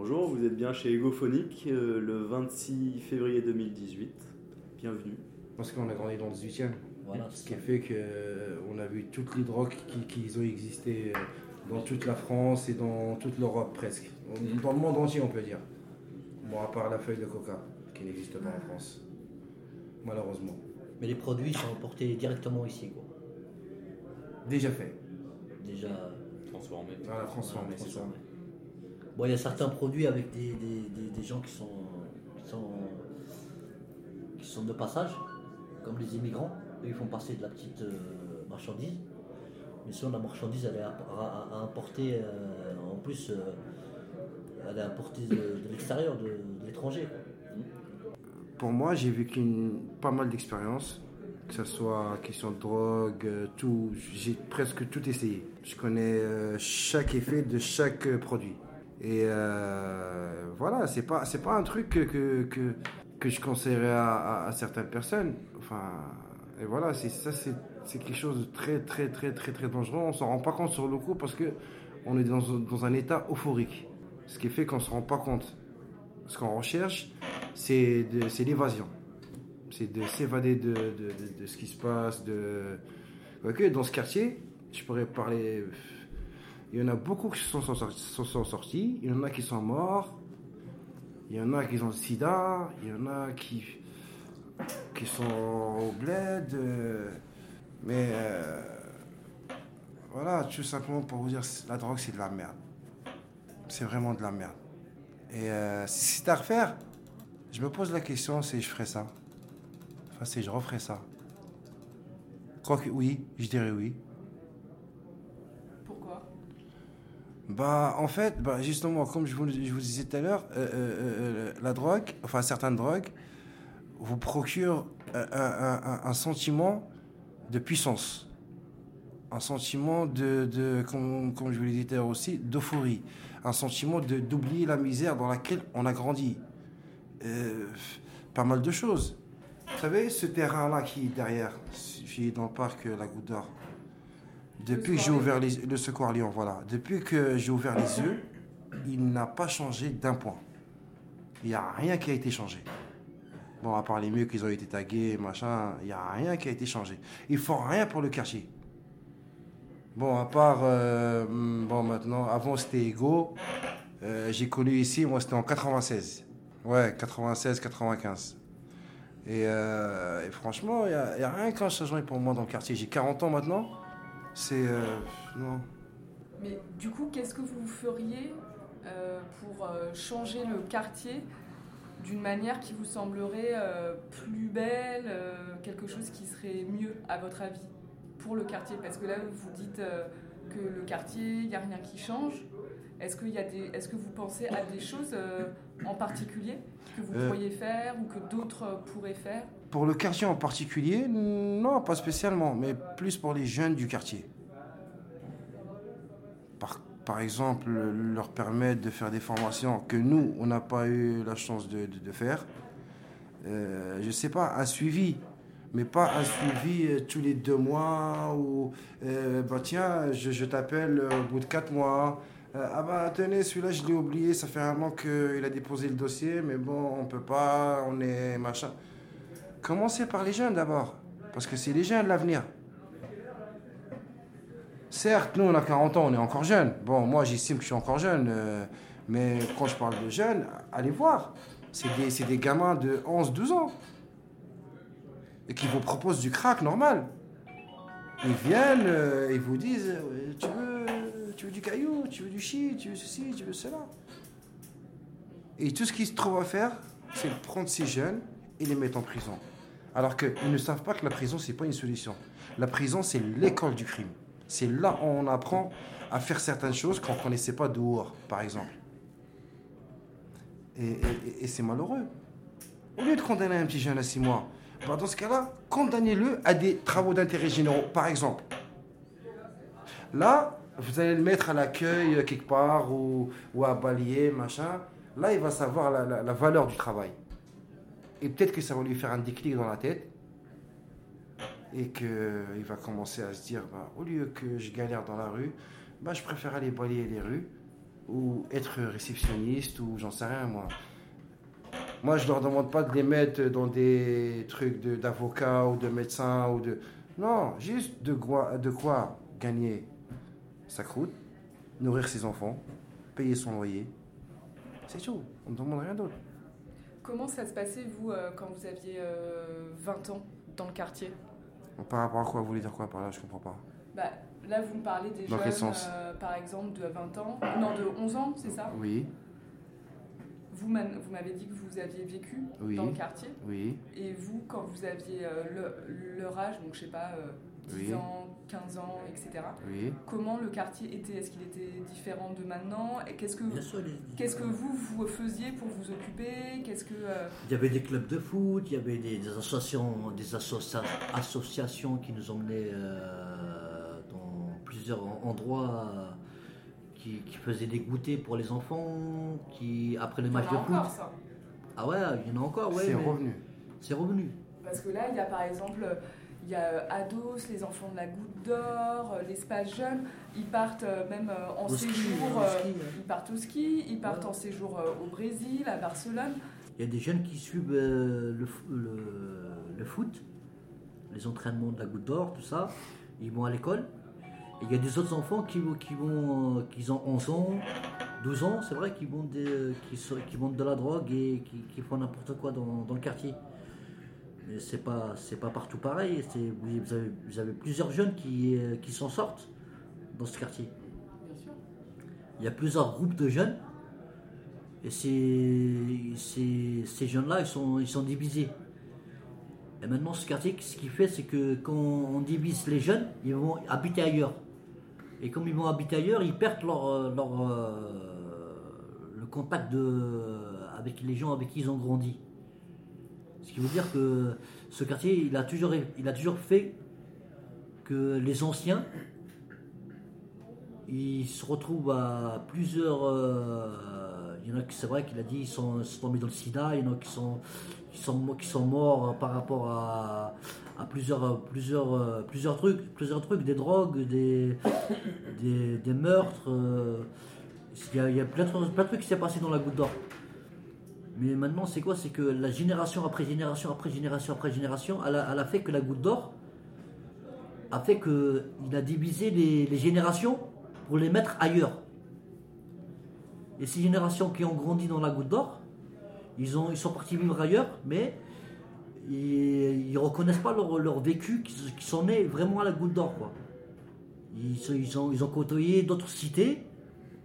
Bonjour, vous êtes bien chez Egophonic euh, le 26 février 2018. Bienvenue. Parce qu'on a grandi dans le 18e. Voilà, Ce qui ça. fait qu'on a vu toutes les drogues qui, qui ont existé euh, dans toute la France et dans toute l'Europe presque. Dans le monde entier, on peut dire. Bon, à part la feuille de coca, qui n'existe pas en France. Malheureusement. Mais les produits sont importés directement ici, quoi. Déjà fait. Déjà. Transformé. Voilà, transformé, c'est ça. Bon, il y a certains produits avec des, des, des, gens qui sont, qui sont qui sont de passage, comme les immigrants. Eux, ils font passer de la petite euh, marchandise. Mais sinon, la marchandise, elle est à, importer. euh, en plus, euh, elle est importée de, l'extérieur, de, l'étranger. Pour moi, j'ai vécu pas mal d'expériences, que ce soit question de drogue, tout. J'ai presque tout essayé. Je connais chaque effet de chaque produit. Et euh, voilà, c'est pas, c'est pas un truc que, que, que, je conseillerais à, certaines personnes. Enfin, et voilà, c'est ça, c'est quelque chose de très, très, très, très, très dangereux. On s'en rend pas compte sur le coup parce que on est dans, dans un état euphorique. Ce qui fait qu'on se rend pas compte. Ce qu'on recherche, c'est c'est l'évasion. C'est de s'évader de, de, de- ce qui se passe. De... Ok, dans ce quartier, je pourrais parler. Il y en a beaucoup qui sont, sont sortis- il y en a qui sont morts, il y en a qui ont le sida, il y en a qui, qui sont au bled. mais euh, voilà, tout simplement pour vous dire, la drogue c'est de la merde. C'est vraiment de la merde. Et euh, si c'est à refaire, je me pose la question si je ferais ça. Enfin, si je referais ça. Quoique oui, je dirais oui. Pourquoi Bah, en fait, bah, justement, comme je vous, disais tout à l'heure, euh, euh, euh, la drogue, enfin certaines drogues, vous procurent un, sentiment de puissance. Un sentiment de, de comme, comme je vous l'ai dit tout à l'heure aussi, d'euphorie. Un sentiment d'oublier la misère dans laquelle on a grandi. Pas mal de choses. Vous savez, ce terrain-là qui est derrière, dans le parc La Goutte d'Or, depuis que j'ai ouvert les, le secours à Lyon, voilà. Depuis que j'ai ouvert les yeux, il n'a pas changé d'un point. Il n'y a rien qui a été changé. Bon, à part les murs qui ont été tagués, machin, il n'y a rien qui a été changé. Ils font rien pour le quartier. Bon, à part, euh, bon, maintenant, avant c'était égaux. Euh, j'ai connu ici, moi c'était en 96. Ouais, 96, 95. Et, euh, et franchement, il n'y a, a rien qui a changé pour moi dans le quartier. J'ai 40 ans maintenant. C'est. euh, non. Mais du coup, qu'est-ce que vous feriez euh, pour euh, changer le quartier d'une manière qui vous semblerait euh, plus belle, quelque chose qui serait mieux à votre avis pour le quartier? Parce que là, vous dites que le quartier, il n'y a rien qui change. Est-ce, qu'il y a des, est-ce que vous pensez à des choses en particulier que vous pourriez faire ou que d'autres pourraient faire? Pour le quartier en particulier, non, pas spécialement, mais plus pour les jeunes du quartier. Par, par exemple, leur permettre de faire des formations que nous, on n'a pas eu la chance de, de- faire. Euh, je sais pas, un suivi, mais pas un suivi euh, tous les deux mois ou euh, bah tiens, je, je t'appelle au bout de quatre mois. Ah bah tenez, celui-là je l'ai oublié, ça fait un an qu'il a déposé le dossier, mais bon, on peut pas, on est machin. Commencez par les jeunes d'abord, parce que c'est les jeunes l'avenir. Certes, nous on a 40 ans, on est encore jeunes. Bon, moi j'estime que je suis encore jeune, euh, mais quand je parle de jeunes, allez voir. C'est des, gamins de 11-12 ans. Et qui vous proposent du crack normal. Ils viennent, euh, ils vous disent euh, tu, veux, tu veux du caillou, tu veux du shit, tu veux ceci, tu veux cela. Et tout ce qu'ils se trouvent à faire, c'est de prendre ces jeunes et les mettre en prison. Alors qu'ils ne savent pas que la prison, c'est pas une solution. La prison, c'est l'école du crime. C'est là où on apprend à faire certaines choses qu'on ne connaissait pas dehors, par exemple. Et, c'est malheureux. Au lieu de condamner un petit jeune à 6 mois, bah, dans ce cas-là, condamnez-le à des travaux d'intérêt généraux, par exemple. Là, vous allez le mettre à l'accueil euh, quelque part ou, à balayer, machin. Là, il va savoir la valeur du travail. Et peut-être que ça va lui faire un déclic dans la tête. Et qu'il va commencer à se dire, bah, au lieu que je galère dans la rue, bah, je préfère aller balayer les rues. ou être réceptionniste ou j'en sais rien moi. Moi, je leur demande pas de les mettre dans des trucs d'avocat ou de médecin ou de. Non, juste de quoi, de quoi gagner sa croûte, nourrir ses enfants, payer son loyer. C'est tout. On ne demande rien d'autre. Comment ça se passait, vous, euh, quand vous aviez euh, 20 ans dans le quartier? Par rapport à quoi? Vous voulez dire quoi par là? Je comprends pas. bah, Là, vous me parlez des Dans jeunes, euh, par exemple, de 20 ans, non, de 11 ans, c'est ça? Oui, Vous m'avez dit que vous aviez vécu Oui. dans le quartier. oui, Et vous, quand vous aviez euh, le- leur âge, donc je sais pas, euh, 10 Oui. ans, 15 ans, etc., oui. comment le quartier était? Est-ce qu'il était différent de maintenant? Et qu'est-ce que, Bien sûr, les- qu'est-ce que vous, vous faisiez pour vous occuper? Qu'est-ce que... euh, Il y avait des clubs de foot, il y avait des, des associations, des associa- associations qui nous emmenaient euh, dans plusieurs en- endroits, euh, qui, qui faisaient des goûters pour les enfants, qui après les il y en matchs a de foot. encore, ça Ah ouais, il y en a encore, ouais. c'est revenu. C'est revenu. Parce que là, il y a par exemple, il y a euh, Ados, les enfants de la Goutte d'Or, euh, l'espace jeune. Ils partent euh, même euh, en Au séjour. au euh, ski, ouais. ils partent au ski, ils partent Ouais. en séjour euh, au Brésil, à Barcelone. Il y a des jeunes qui suivent euh, le, f- le- le foot, les entraînements de la goutte d'or, tout ça. Ils vont à l'école. Et il y a des autres enfants qui, vont- qui, vont, euh, qui ont 11 ans, 12 ans, c'est vrai, qui vont, des, qui, vendent de la drogue et qui, qui font n'importe quoi dans, dans le quartier. Mais c'est pas, c'est pas partout pareil. C'est, vous, avez, vous avez plusieurs jeunes qui, euh, qui s'en sortent dans ce quartier. Il y a plusieurs groupes de jeunes. Et ces, ces, ces jeunes-là, ils sont, ils sont divisés. Et maintenant, ce quartier, ce qu'il fait, c'est que quand on divise les jeunes, ils vont habiter ailleurs. Et comme ils vont habiter ailleurs, ils perdent leur, euh, leur, euh, le contact de, avec les gens avec qui ils ont grandi. Ce qui veut dire que ce quartier, il a toujours, il a toujours fait que les anciens, ils se retrouvent à plusieurs. euh, il y en a qui, c'est vrai qu'il a dit, ils sont, tombés dans le sida, il y en a qui sont, qui sont, qui sont morts par rapport à, à plusieurs, plusieurs, plusieurs trucs, plusieurs trucs, des drogues, des, des, des meurtres. euh, il y a, plein, plein de trucs qui s'est passé dans la goutte d'or. Mais maintenant, c'est quoi? C'est que la génération après génération après génération après génération, elle a, fait que la goutte d'or a fait que il a divisé les, générations pour les mettre ailleurs. Et ces générations qui ont grandi dans la goutte d'or, ils, ils sont partis vivre ailleurs, mais ils ne reconnaissent pas leur, leur vécu, qui, qui sont nés vraiment à la goutte d'or. Ils, ont, ils ont côtoyé d'autres cités,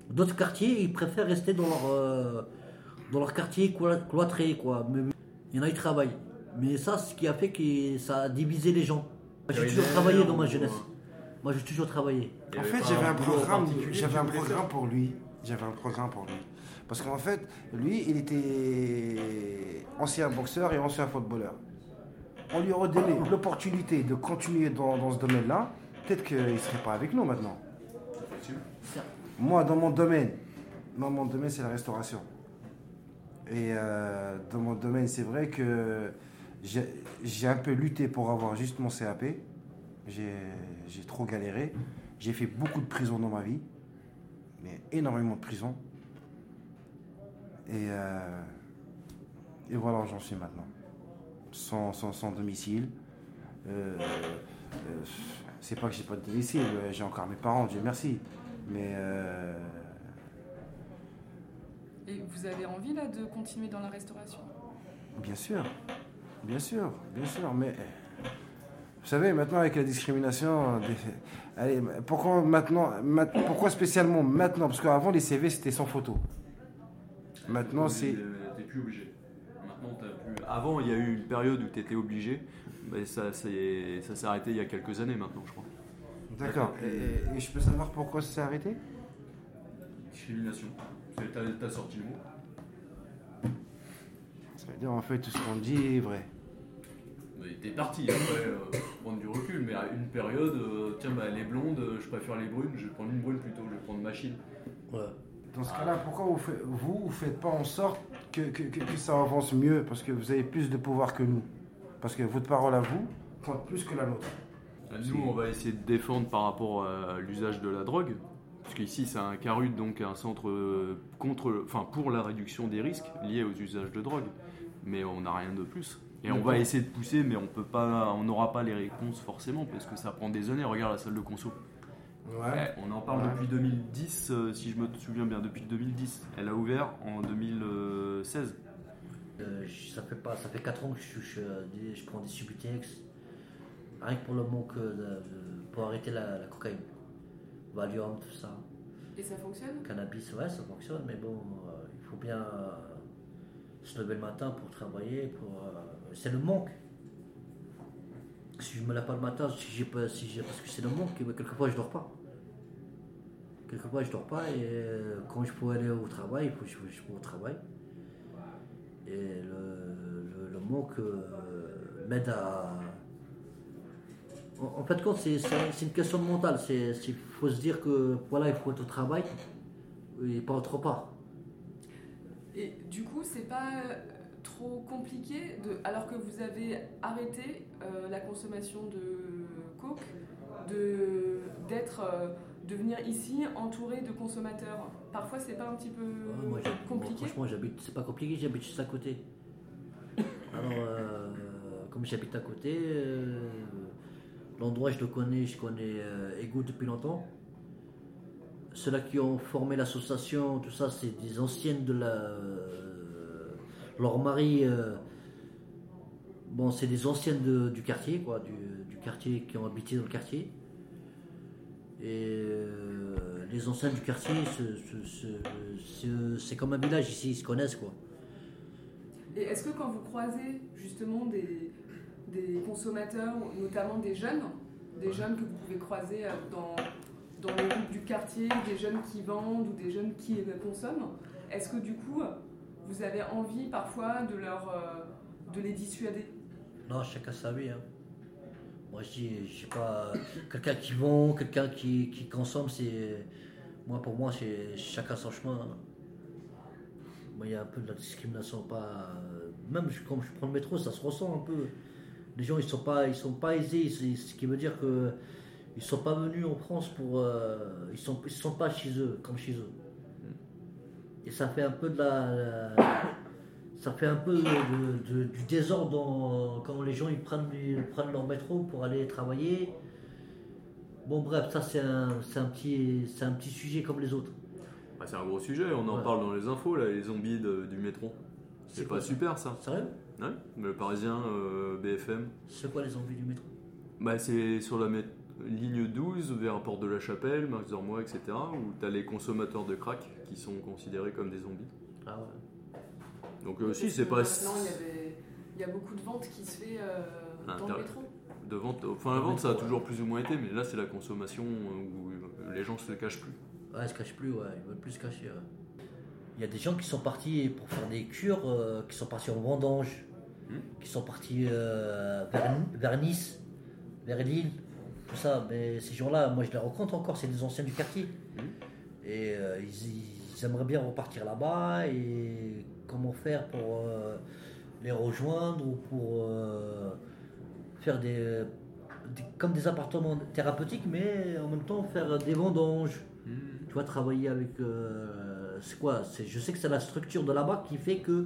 d'autres quartiers, ils préfèrent rester dans leur, euh, dans leur quartier cloî- cloîtré. Quoi. Mais, il y en a qui travaillent. Mais ça, ce qui a fait que ça a divisé les gens. Moi, J'ai toujours travaillé dans ma jeunesse. Moi, j'ai toujours travaillé. En fait, j'avais un programme, j'avais un programme pour lui. J'avais un programme pour lui. Parce qu'en fait, lui, il était ancien boxeur et ancien footballeur. On lui aurait donné l'opportunité de continuer dans, dans ce domaine-là. Peut-être qu'il ne serait pas avec nous maintenant. Moi, dans mon domaine, moi, mon domaine, c'est la restauration. Et euh, dans mon domaine, c'est vrai que j'ai un peu lutté pour avoir juste mon CAP. J'ai trop galéré. J'ai fait beaucoup de prison dans ma vie. Mais énormément de prison. Et, euh, et voilà où j'en suis maintenant. Sans, sans, sans domicile. Euh, c'est pas que j'ai pas de domicile. J'ai encore mes parents, Dieu merci. Mais Et vous avez envie là de continuer dans la restauration? Bien sûr, bien sûr, bien sûr, mais vous savez, maintenant avec la discrimination, des- allez, pourquoi maintenant, mat- pourquoi spécialement maintenant? Parce qu'avant les CV c'était sans photo. Maintenant c'est. Euh, T'es plus obligé. Maintenant, t'as plus. Avant, il y a eu une période où t'étais obligé. Mais ça, c'est- ça s'est arrêté il y a quelques années maintenant, je crois. D'accord. Et, et je peux savoir pourquoi ça s'est arrêté? Discrimination. C'est- T'as t'as sorti le mot. Ça veut dire en fait tout ce qu'on dit est vrai. Mais t'es parti après, euh, prendre du recul. Mais à une période, euh, tiens, bah, les blondes, euh, je préfère les brunes, je vais prendre une brune plutôt, je vais prendre machine. Ouais. Dans ce cas-là, pourquoi vous faites, vous, vous faites pas en sorte que, que- que- que ça avance mieux Parce que vous avez plus de pouvoir que nous? Parce que votre parole à vous compte plus que la nôtre. Nous, on va essayer de défendre par rapport à l'usage de la drogue, Parce qu'ici, c'est un CARUD, donc un centre euh, contre, enfin, pour la réduction des risques liés aux usages de drogue. Mais on n'a rien de plus. Et on va essayer de pousser, mais on peut pas, on n'aura pas les réponses forcément, parce que ça prend des années. Regarde la salle de conso. Ouais. On en parle Ouais. depuis 2010, euh, si je me souviens bien, depuis 2010. Elle a ouvert en 2016. Euh, ça fait pas, ça fait 4 ans que je, je prends des Subutex, rien que pour le manque de, de- pour arrêter la, la cocaïne, Valium, tout ça, Et ça fonctionne? Cannabis, ouais, ça fonctionne, mais bon, euh, il faut bien euh, se lever le matin pour travailler, pour, euh, c'est le manque. Si je me lève pas le matin, si j'ai pas, si j'ai, parce que c'est le manque, et quelquefois je dors pas. Quelquefois je dors pas et quand je peux aller au travail, il faut que je, je peux au travail. Et le, le, le manque m'aide à. En, fait, compte, c'est, une question de mental. Il faut se dire que voilà, il faut être au travail et pas autre part. Et du coup, c'est pas trop compliqué, de, alors que vous avez arrêté euh, la consommation de coke, de, d'être, euh, de venir ici entouré de consommateurs. Parfois, c'est pas un petit peu Ouais, moi, j'habite- moi, compliqué franchement, j'habite, c'est pas compliqué, j'habite juste à côté. Alors, euh, comme j'habite à côté, l'endroit je le connais, je connais euh, Ego depuis longtemps. Ceux-là qui ont formé l'association, tout ça, c'est des anciennes de la. euh, leur mari, euh, bon, c'est des anciennes de- du quartier, quoi, du, du quartier qui ont habité dans le quartier. Et les anciennes du quartier, ce- ce- ce- ce- c'est comme un village ici, ils se connaissent quoi. Et est-ce que quand vous croisez justement des, des consommateurs, notamment des jeunes, des jeunes que vous pouvez croiser euh, dans, dans les groupes du quartier, des jeunes qui vendent ou des jeunes qui euh, consomment, est-ce que du coup vous avez envie parfois de, leur, euh, de les dissuader? Non, chacun sa vie. hein. Moi je dis, je sais pas, quelqu'un qui vend, quelqu'un qui, qui consomme, c'est. Moi pour moi, c'est chacun son chemin. hein. Moi, il y a un peu de la discrimination, pas. Même je- quand je prends le métro, ça se ressent un peu. Les gens, ils sont pas, ils sont pas aisés, ce qui veut dire que ils sont pas venus en France pour, euh, ils sont, ils sont pas chez eux, comme chez eux. Et ça fait un peu de la, la- ça fait un peu de- de- du désordre dans- quand les gens ils prennent, ils prennent leur métro pour aller travailler. Bon bref, ça c'est un, un petit, c'est un petit sujet comme les autres. Bah, c'est un gros sujet, on en Ouais. parle dans les infos, là, les zombies du métro. C'est pas super ça. Sérieux? Ouais, le Parisien, euh, BFM. C'est quoi les envies du métro? Bah, c'est sur la ligne 12 vers Porte de la Chapelle, Max Dormois, etc. Où tu as les consommateurs de crack qui sont considérés comme des zombies. Ah ouais. Donc, euh, si, c'est pas. Maintenant, il y, a beaucoup de ventes qui se fait euh, Ah, dans le métro. De vente, enfin, la vente, ça a toujours plus ou moins été, mais là, c'est la consommation euh, où euh, les gens se cachent plus. Ouais, ils se cachent plus, ouais, ils veulent plus se cacher. ouais. Il y a des gens qui sont partis pour faire des cures, euh, qui sont partis en vendange, Hmm. qui sont partis euh, vers, vers Nice, vers Lille, tout ça. Mais ces gens-là, moi je les rencontre encore, c'est des anciens du quartier. Hmm. Et euh, ils, ils aimeraient bien repartir là-bas. Et comment faire pour les rejoindre ou pour faire des, des- comme des appartements thérapeutiques, mais en même temps faire des vendanges tu vois, travailler avec. C'est quoi c'est, Je sais que c'est la structure de là-bas qui fait que,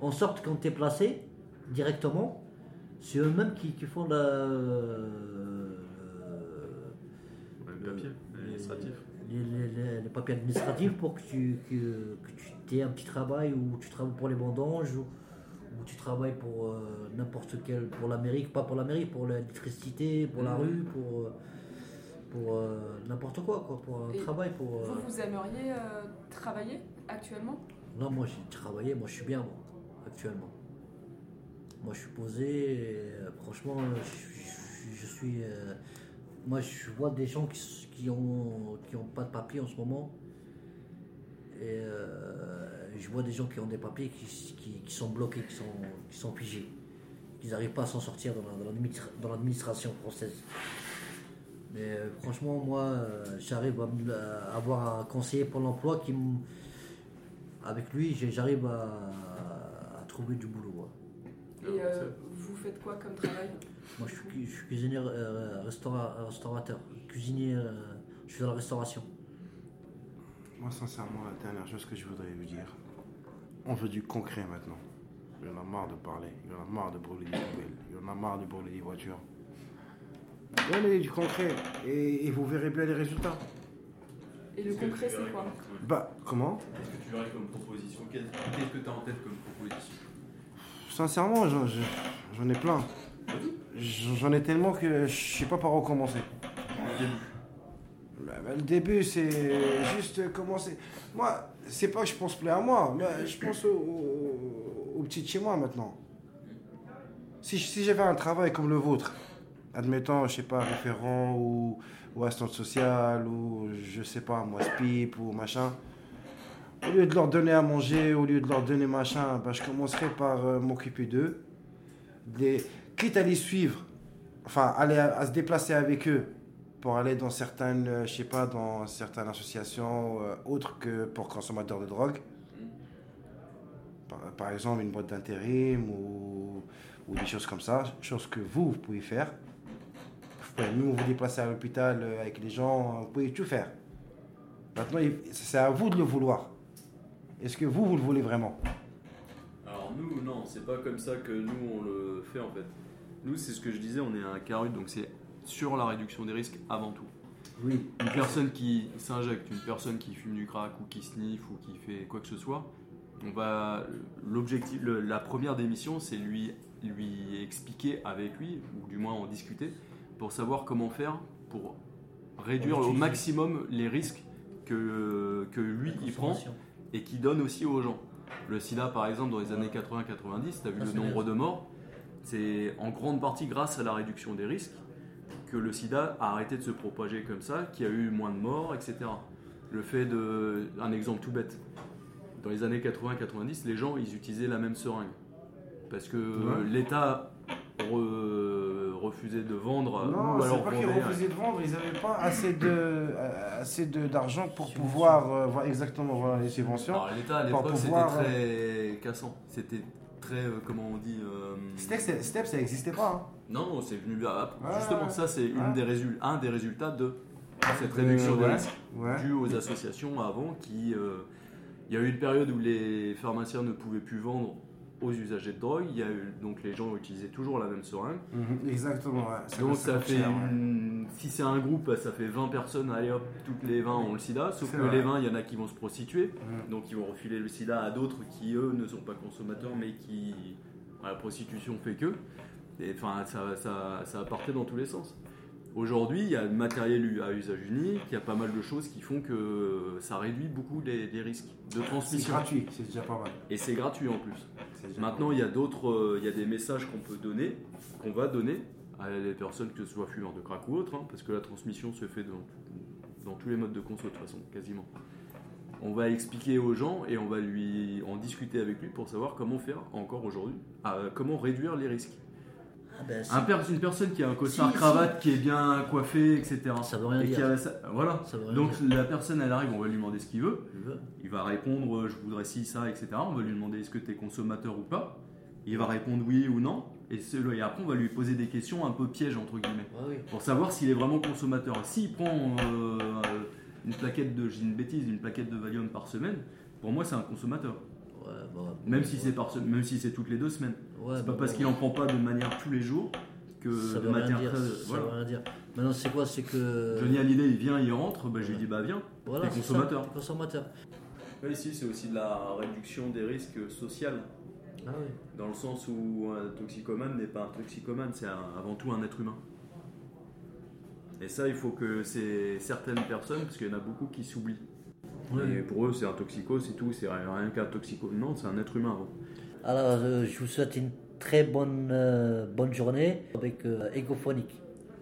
en sorte, quand tu es placé directement, c'est eux-mêmes qui, qui font la. Le papier administratif. les, les- les- les papiers administratifs pour que tu, que, que tu aies un petit travail ou tu travailles pour les vendanges ou, ou tu travailles pour euh, n'importe quel. pour l'Amérique, pas pour l'Amérique, pour l'électricité, pour la Mhm. rue, pour. euh, pour euh, n'importe quoi, quoi, pour un Et travail, pour. euh, Vous, vous aimeriez euh, travailler actuellement? Non, moi j'ai travaillé, moi je suis bien, moi, actuellement. Moi je suis posé, et, franchement, je, je- je suis. moi je vois des gens qui, qui ont, qui ont pas de papier en ce moment. Et je vois des gens qui ont des papiers qui, qui- qui sont bloqués, qui sont, qui sont figés. Qui n'arrivent pas à s'en sortir dans la- dans l'administra- dans l'administration française. Mais euh, franchement, moi, euh, j'arrive à, avoir un conseiller pour l'emploi qui avec lui, j'arrive à, à trouver du boulot. ouais. Et euh, vous faites quoi comme travail? Moi, je suis, cu- je suis cuisinier, euh, restaura- restaurateur, cuisinier, euh, je suis dans la restauration. Moi, sincèrement, la dernière chose que je voudrais vous dire, on veut du concret maintenant. Il y en a marre de parler, il y en a marre de brûler des poubelles, il y en a marre de brûler des voitures. Donnez du concret et, et vous verrez bien les résultats. Et le concret, c'est quoi Bah, comment? Qu'est-ce que tu verrais comme proposition? Qu'est-ce que tu as en tête comme proposition? Sincèrement, j'en ai plein. J'en j'en ai tellement que je sais pas par où commencer. Au début. Bah, bah, le début, c'est juste commencer. Moi, c'est pas que je pense plus à moi, mais je pense au, au, au petit de chez moi maintenant. Si, si j'avais un travail comme le vôtre, admettons, je sais pas, référent ou, ou assistante sociale ou je sais pas, moi, SPIP ou machin, au lieu de leur donner à manger, au lieu de leur donner machin, bah, je commencerai par euh, m'occuper d'eux. Des- Quitte à les suivre, enfin, aller à- se déplacer avec eux pour aller dans certaines, euh, je sais pas, dans certaines associations euh, autres que pour consommateurs de drogue. Par, exemple, une boîte d'intérim ou, ou des choses comme ça, choses que vous, vous pouvez faire. Pouvez nous vous déplacer à l'hôpital euh, avec les gens, vous pouvez tout faire. Maintenant, c'est à vous de le vouloir. Est-ce que vous, vous le voulez vraiment? Alors nous, non, c'est pas comme ça que nous on le fait en fait. Nous, c'est ce que je disais, on est un carut, donc c'est sur la réduction des risques avant tout. Oui. Une personne qui s'injecte, une personne qui fume du crack ou qui sniffe ou qui fait quoi que ce soit, on va l'objectif, la première démission, c'est lui lui expliquer avec lui ou du moins en discuter pour savoir comment faire pour réduire au maximum les risques que que lui il prend et qui donne aussi aux gens. Le sida, par exemple, dans les années 80-90, tu as vu le nombre de morts. C'est en grande partie grâce à la réduction des risques que le sida a arrêté de se propager comme ça, qu'il y a eu moins de morts, etc. Le fait de. Un exemple tout bête. Dans les années 80-90, les gens, ils utilisaient la même seringue. Parce que Ouais. l'État re- refusait de vendre. Non, ou c'est pas qu'ils refusaient de vendre, ils n'avaient pas assez de euh, assez de- d'argent pour pouvoir euh, voir exactement voir les subventions. Alors l'État à l'époque, c'était très cassant. C'était très. euh, comment on dit euh, Step, Step, ça n'existait pas. hein. Non, c'est venu à- Ouais, justement ouais. ça c'est une des résul- un des résultats de cette Euh, réduction des risques ouais. due aux associations avant qui euh, il y a eu une période où les pharmaciens ne pouvaient plus vendre aux usagers de drogue, il y a eu donc les gens utilisaient toujours la même seringue. Mhm, Exactement, ouais. Donc ça fait cher, ouais. une- si c'est un groupe, ça fait 20 personnes, allez hop, toutes les 20 ont le sida, sauf que vrai. les 20, il y en a qui vont se prostituer. Mhm. Donc ils vont refiler le sida à d'autres qui eux ne sont pas consommateurs mais qui la prostitution fait que. Et enfin ça, ça, ça dans tous les sens. Aujourd'hui il y a le matériel à usage unique, il y a pas mal de choses qui font que ça réduit beaucoup les, les risques de C'est transmission. gratuit, c'est déjà pas mal. Et c'est gratuit en plus. C'est Maintenant il y a d'autres, euh, il y a des messages qu'on peut donner, qu'on va donner à les personnes que ce soit fumeurs de crack ou autres, hein, parce que la transmission se fait dans, dans tous les modes de conso de toute façon, quasiment. On va expliquer aux gens et on va lui en discuter avec lui pour savoir comment faire encore aujourd'hui, euh, comment réduire les risques. Ah ben, c'est- Un une personne qui a un costard Si, cravate, qui est bien coiffé, etc. Ça veut rien et qui dire. a ça- voilà. Ça veut rien Donc dire. la personne, elle arrive, on va lui demander ce qu'il veut. Il va répondre euh, je voudrais ci, ça, etc. On va lui demander est-ce que tu es consommateur ou pas. Il va répondre oui ou non. Et, après, on va lui poser des questions un peu pièges, entre guillemets, Ouais, oui. pour savoir s'il est vraiment consommateur. S'il prend euh, une plaquette de, j'ai une bêtise, une plaquette de Valium par semaine, pour moi, c'est un consommateur. Ouais, bah, Même si ouais. c'est par se- même si c'est toutes les deux semaines. Ouais, c'est pas parce qu'il en prend pas de manière tous les jours que ça de veut rien manière dire. très- Ça voilà. veut rien dire. Maintenant, c'est quoi C'est que. Johnny Hallyday, il vient, il rentre, bah, je lui dis bah viens. voilà, t'es c'est ça, consommateur. t'es consommateur. ici, c'est aussi de la réduction des risques sociaux. Ah oui. Dans le sens où un toxicomane n'est pas un toxicomane, c'est un- avant tout un être humain. Et ça, il faut que c'est certaines personnes, parce qu'il y en a beaucoup qui s'oublient. Et pour eux, c'est un toxico, c'est tout, c'est rien qu'un toxico. Non, c'est un être humain. Alors, euh, je vous souhaite une très bonne, euh, bonne journée avec euh, Egophonique.